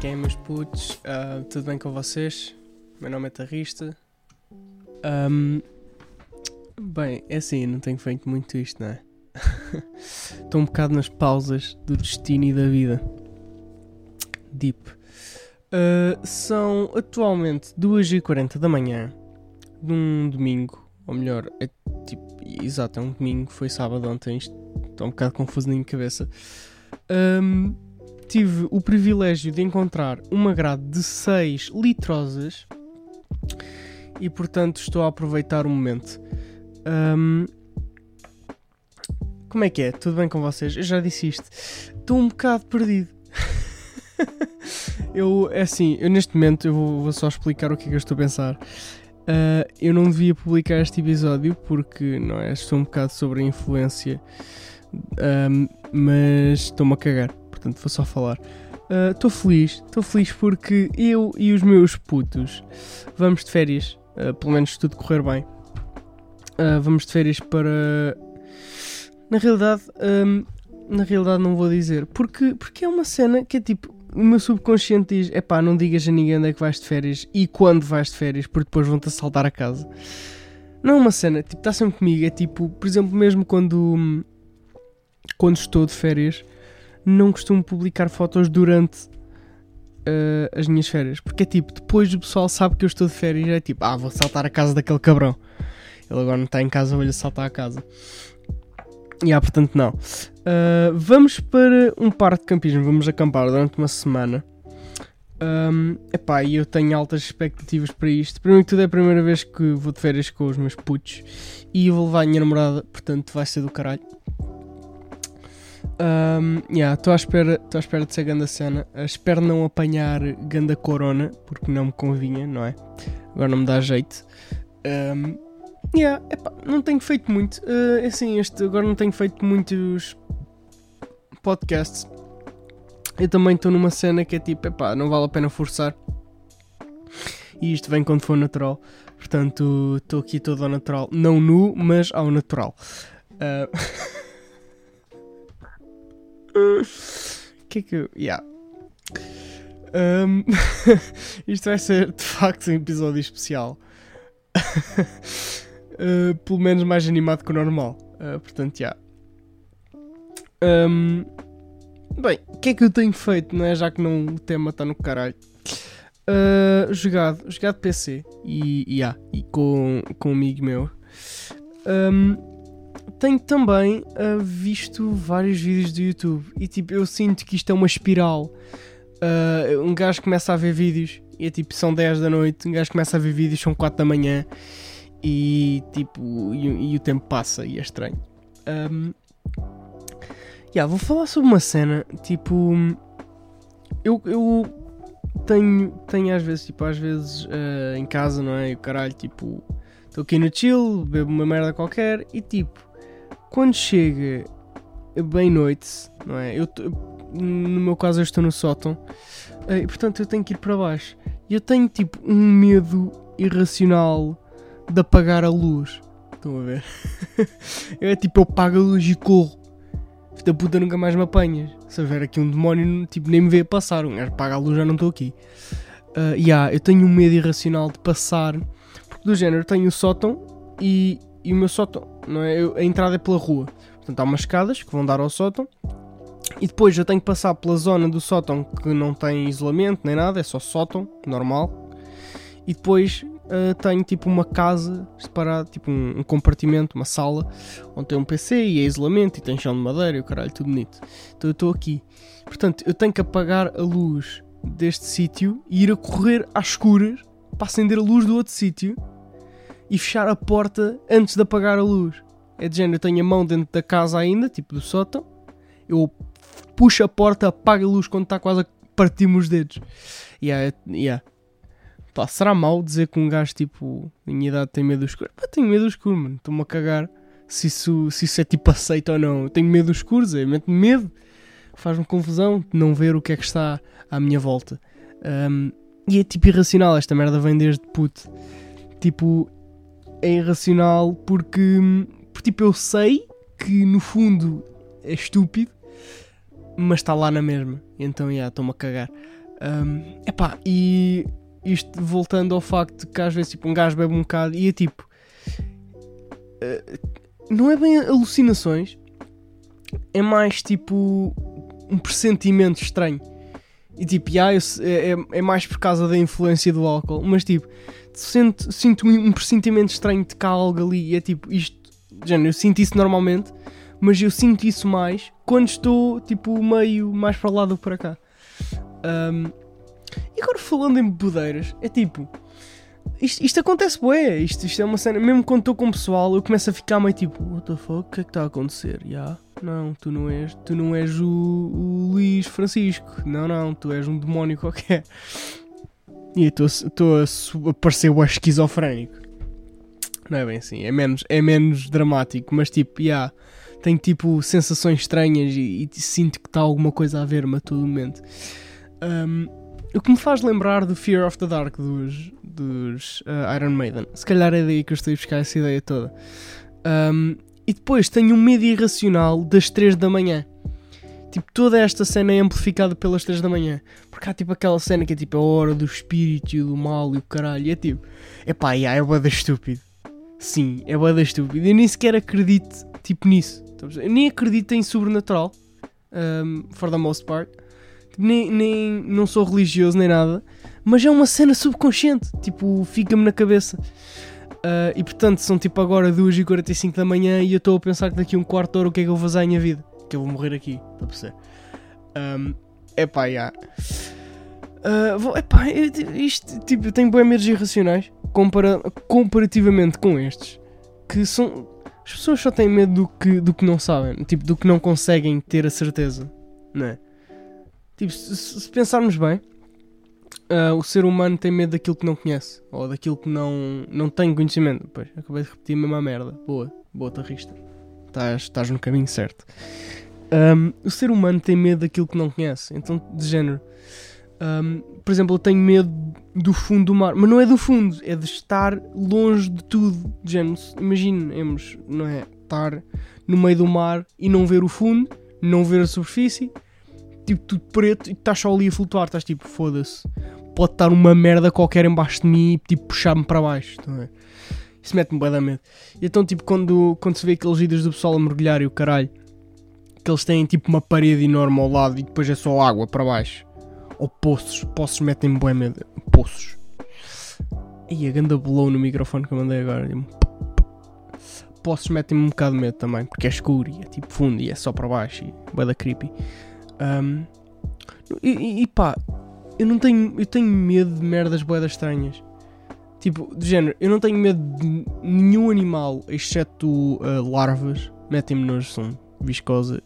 que é, meus putos? Uh, tudo bem com vocês? Meu nome é Tarrista. Um, bem, é assim, não tenho feito muito isto, não é? Estou um bocado nas pausas do destino e da vida. Deep. Uh, são atualmente 2h40 da manhã de um domingo, ou melhor, é tipo, exato, é um domingo, foi sábado ontem, estou um bocado confuso na minha cabeça. Um, tive o privilégio de encontrar uma grade de 6 litrosas e portanto estou a aproveitar o momento. Um, como é que é? Tudo bem com vocês? Eu já disse isto. Estou um bocado perdido. eu, é assim, eu neste momento eu vou, vou, só explicar o que é que eu estou a pensar. Uh, eu não devia publicar este episódio porque não é, estou um bocado sobre a influência, um, mas estou-me a cagar portanto vou só falar. Estou uh, feliz, estou feliz porque eu e os meus putos vamos de férias, uh, pelo menos tudo correr bem. Uh, vamos de férias para. Na realidade, um, na realidade não vou dizer, porque, porque é uma cena que é tipo. O meu subconsciente diz: é pá, não digas a ninguém onde é que vais de férias e quando vais de férias, porque depois vão-te assaltar a casa. Não é uma cena, tipo, está sempre comigo. É tipo, por exemplo, mesmo quando, quando estou de férias, não costumo publicar fotos durante uh, as minhas férias. Porque é tipo, depois o pessoal sabe que eu estou de férias, é tipo, ah, vou saltar a casa daquele cabrão. Ele agora não está em casa, vou-lhe saltar a casa. E ah, portanto, não. Uh, vamos para um parque de campismo, vamos acampar durante uma semana. Um, epá, e eu tenho altas expectativas para isto. Primeiro que tudo é a primeira vez que vou de férias com os meus putos e vou levar a minha namorada, portanto vai ser do caralho. Um, yeah, estou à espera, à espera de ser ganda cena. Uh, espero não apanhar ganda corona, porque não me convinha, não é? Agora não me dá jeito. Um, yeah, epá, não tenho feito muito. Uh, assim, este, agora não tenho feito muitos podcasts. Eu também estou numa cena que é tipo, epá, não vale a pena forçar. E isto vem quando for natural. Portanto, estou aqui todo ao natural. Não nu, mas ao natural. Uh... que é que eu. Yeah. Um, isto vai ser de facto um episódio especial. uh, pelo menos mais animado que o normal. Uh, portanto, já. Yeah. Um, bem, o que é que eu tenho feito, não é? Já que não, o tema está no caralho. Uh, jogado, jogado PC e, yeah, e com, com um amigo meu. Um, tenho também uh, visto vários vídeos do YouTube e tipo, eu sinto que isto é uma espiral. Uh, um gajo começa a ver vídeos e é tipo, são 10 da noite, um gajo começa a ver vídeos, são 4 da manhã e tipo, e, e o tempo passa e é estranho. Um, yeah, vou falar sobre uma cena, tipo, eu, eu tenho, tenho às vezes, tipo, às vezes uh, em casa, não é? E o caralho, tipo, estou aqui no chill, bebo uma merda qualquer e tipo, quando chega bem noite, não é? Eu, no meu caso, eu estou no sótão eh, e portanto eu tenho que ir para baixo. E eu tenho tipo um medo irracional de apagar a luz. Estão a ver? é tipo, eu apago a luz e corro. Da puta nunca mais me apanhas. Se houver aqui um demónio, tipo, nem me vê passar. Um gajo apaga a luz, já não estou aqui. Uh, yeah, eu tenho um medo irracional de passar. Porque do género, eu tenho o sótão e e o meu sótão, não é? A entrada é pela rua. Portanto, há umas escadas que vão dar ao sótão. E depois eu tenho que passar pela zona do sótão que não tem isolamento nem nada, é só sótão, normal. E depois uh, tenho tipo uma casa separada, tipo um, um, compartimento, uma sala, onde tem um PC e é isolamento e tem chão de madeira e o caralho, tudo bonito. Então eu estou aqui. Portanto, eu tenho que apagar a luz deste sítio e ir a correr às escuras para acender a luz do outro sítio e fechar a porta antes de apagar a luz. É de género, eu tenho a mão dentro da casa ainda, tipo do sótão, eu puxo a porta, apago a luz quando está quase a partir-me os dedos. Yeah, yeah. Pá, será mal dizer que um gajo tipo, minha idade tem medo do escuro? Pá, tenho medo do escuro, mano, estou-me a cagar se isso, se isso é tipo aceito ou não. Eu tenho medo do escuro, Zé, meto medo, faz-me confusão de não ver o que é que está à minha volta. Um, e é tipo irracional, esta merda vem desde puto. Tipo, é irracional porque, porque tipo, eu sei que no fundo é estúpido, mas está lá na mesma. Então, já, yeah, estou-me a cagar. Um, epá, e isto voltando ao facto que às vezes tipo, um gajo bebe um bocado e é tipo. Uh, não é bem alucinações, é mais tipo um pressentimento estranho. E tipo, yeah, é, é, é mais por causa da influência do álcool, mas tipo, sinto, sinto um pressentimento estranho de cá algo ali. E é tipo, isto, género, eu sinto isso normalmente, mas eu sinto isso mais quando estou tipo meio mais para lá do que para cá. Um, e agora falando em bebedeiras, é tipo. Isto, isto acontece bué, isto, isto é uma cena, mesmo quando estou com o pessoal, eu começo a ficar meio tipo, what the fuck, o que é que está a acontecer? Yeah. Não, tu não és, tu não és o, o Luís Francisco, não, não, tu és um demónio qualquer. E estou a, a parecer o esquizofrénico. Não é bem assim, é menos, é menos dramático, mas tipo, yeah, tenho tipo sensações estranhas e, e sinto que está alguma coisa a ver-me a todo momento. Um, o que me faz lembrar do Fear of the Dark dos, dos uh, Iron Maiden. Se calhar é daí que eu estou a buscar essa ideia toda. Um, e depois tenho um medo irracional das 3 da manhã. Tipo, toda esta cena é amplificada pelas 3 da manhã. Porque há tipo aquela cena que é tipo a hora do espírito e do mal e o caralho. E é tipo, epá, yeah, é boa estúpido. Sim, é boa estúpido. Eu nem sequer acredito tipo nisso. Eu nem acredito em sobrenatural. Um, for the most part. Tipo, nem, nem não sou religioso nem nada. Mas é uma cena subconsciente. Tipo, fica-me na cabeça. Uh, e portanto, são tipo agora 2h45 da manhã e eu estou a pensar que daqui um quarto de hora o que é que eu vou fazer à minha vida? Que eu vou morrer aqui, está a perceber? Um, epá, já. Uh, epá, isto, tipo, eu tenho bem medos irracionais compara comparativamente com estes. Que são. As pessoas só têm medo do que, do que não sabem, tipo, do que não conseguem ter a certeza, não é? Tipo, se, se pensarmos bem, uh, o ser humano tem medo daquilo que não conhece ou daquilo que não, não tem conhecimento. Pois, acabei de repetir a mesma merda. Boa, boa tarrista. Estás, estás no caminho certo. Um, o ser humano tem medo daquilo que não conhece. Então, de género. Um, por exemplo, eu tenho medo do fundo do mar, mas não é do fundo, é de estar longe de tudo. De género, imaginemos, não é? Estar no meio do mar e não ver o fundo, não ver a superfície, tipo tudo preto e estás só ali a flutuar. Estás tipo, foda-se, pode estar uma merda qualquer embaixo de mim e tipo, puxar-me para baixo. Então, é? Isso mete-me bem da medo. E então, tipo, quando, quando se vê aqueles vídeos do pessoal a mergulhar e o caralho, que eles têm tipo uma parede enorme ao lado e depois é só água para baixo. Ou poços. Poços metem-me bem medo. Poços. E a ganda blow no microfone que eu mandei agora. Poços metem-me um bocado de medo também, porque é escuro e é tipo fundo e é só para baixo e é da creepy. Um, e, e pá, eu não tenho. Eu tenho medo de merdas boedas estranhas. Tipo, de género, eu não tenho medo de nenhum animal, exceto uh, larvas. Metem-me nojo, são viscosas.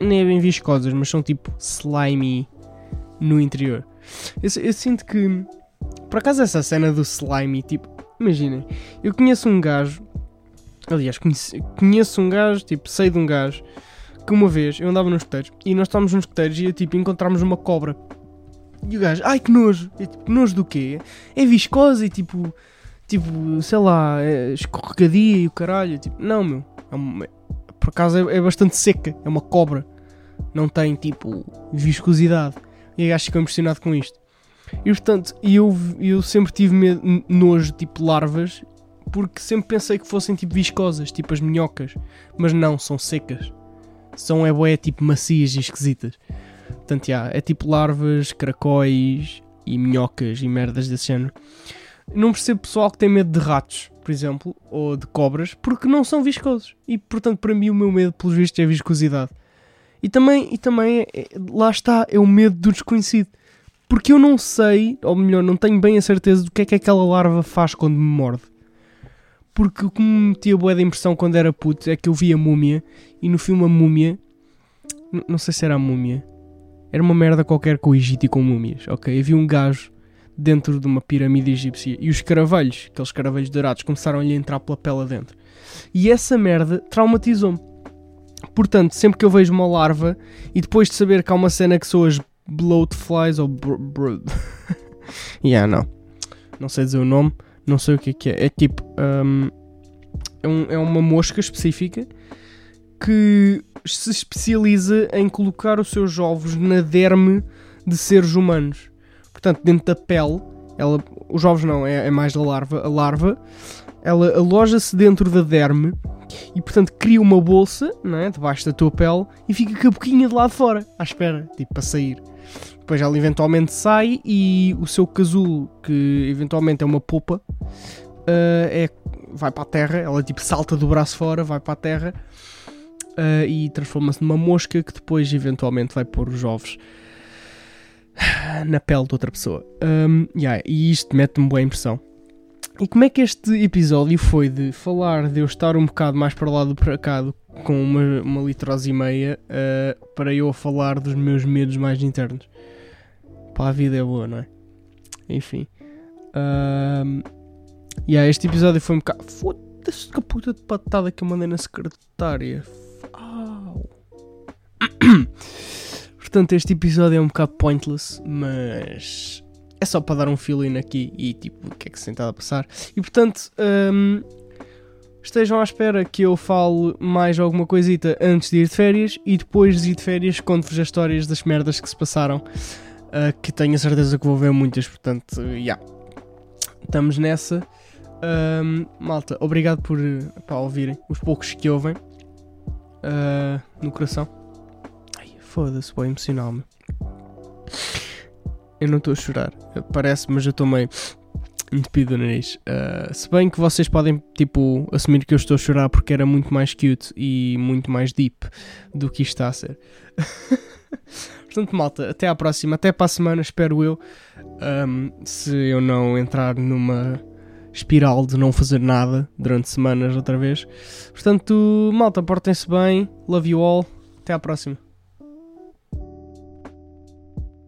Nem é bem viscosas, mas são tipo slimy no interior. Eu, eu sinto que. Por acaso, essa cena do slimy, tipo, imaginem, eu conheço um gajo. Aliás, conheço, conheço um gajo, tipo, sei de um gajo que uma vez eu andava nos escuteiros e nós estávamos nos escuteiros e tipo encontramos uma cobra. E o gajo, ai que nojo! E, tipo, nojo do quê? É viscosa e tipo, tipo, sei lá, é escorregadia e o caralho. Tipo, não, meu, é uma, por acaso é, é, bastante seca, é uma cobra, não tem tipo viscosidade. E o gajo ficou impressionado com isto. E portanto, eu, eu sempre tive medo, nojo, tipo larvas, porque sempre pensei que fossem tipo viscosas, tipo as minhocas, mas não, são secas são é boé tipo macias e esquisitas. Portanto, yeah, é tipo larvas, caracóis e minhocas e merdas desse género. Não percebo pessoal que tem medo de ratos, por exemplo, ou de cobras, porque não são viscosos. E portanto, para mim, o meu medo, pelos vistos, é viscosidade. E também, e também é, lá está, é o medo do desconhecido. Porque eu não sei, ou melhor, não tenho bem a certeza do que é que aquela larva faz quando me morde. Porque o que me metia boa da impressão quando era puto é que eu via múmia e no filme a múmia. Não sei se era a múmia. Era uma merda qualquer com o Egito e com múmias, ok? Havia um gajo dentro de uma pirâmide egípcia e os caravelhos, aqueles caravelhos dourados, começaram a lhe entrar pela pele dentro. E essa merda traumatizou-me. Portanto, sempre que eu vejo uma larva e depois de saber que há uma cena que são as bloatflies ou. Yeah, não. Não sei dizer o nome não sei o que é que é. É tipo. Um, é, um, é uma mosca específica que se especializa em colocar os seus ovos na derme de seres humanos. Portanto, dentro da pele, ela, os ovos não, é, é mais a larva. A larva, ela aloja-se dentro da derme e, portanto, cria uma bolsa, não é? Debaixo da tua pele e fica com a boquinha de lado de fora, à espera, tipo, para sair. Depois ela eventualmente sai e o seu casulo, que eventualmente é uma polpa, uh, é, vai para a terra, ela tipo salta do braço fora, vai para a terra uh, e transforma-se numa mosca que depois eventualmente vai pôr os ovos na pele de outra pessoa. Um, yeah, e isto mete-me boa impressão. E como é que este episódio foi de falar de eu estar um bocado mais para lá do para cá com uma, uma litrose e meia uh, para eu falar dos meus medos mais internos? Pá, a vida é boa, não é? Enfim. Yeah, este episódio foi um bocado. Foda-se que puta de patada que eu mandei na secretária. Au. Portanto, este episódio é um bocado pointless, mas é só para dar um feeling aqui e tipo o que é que se tem a passar. E portanto, um, estejam à espera que eu fale mais alguma coisita antes de ir de férias e depois de ir de férias conto-vos as histórias das merdas que se passaram, uh, que tenho a certeza que vou ver muitas, portanto, já. Yeah. Estamos nessa. Um, malta, obrigado por pá, ouvirem, os poucos que ouvem uh, no coração. Foda-se, bem emocional-me. Eu não estou a chorar, parece, mas eu estou meio entupido no nariz. Uh, se bem que vocês podem, tipo, assumir que eu estou a chorar porque era muito mais cute e muito mais deep do que isto está a ser. Portanto, malta, até à próxima, até para a semana, espero eu. Um, se eu não entrar numa espiral de não fazer nada durante semanas outra vez. Portanto, malta, portem-se bem. Love you all. Até à próxima.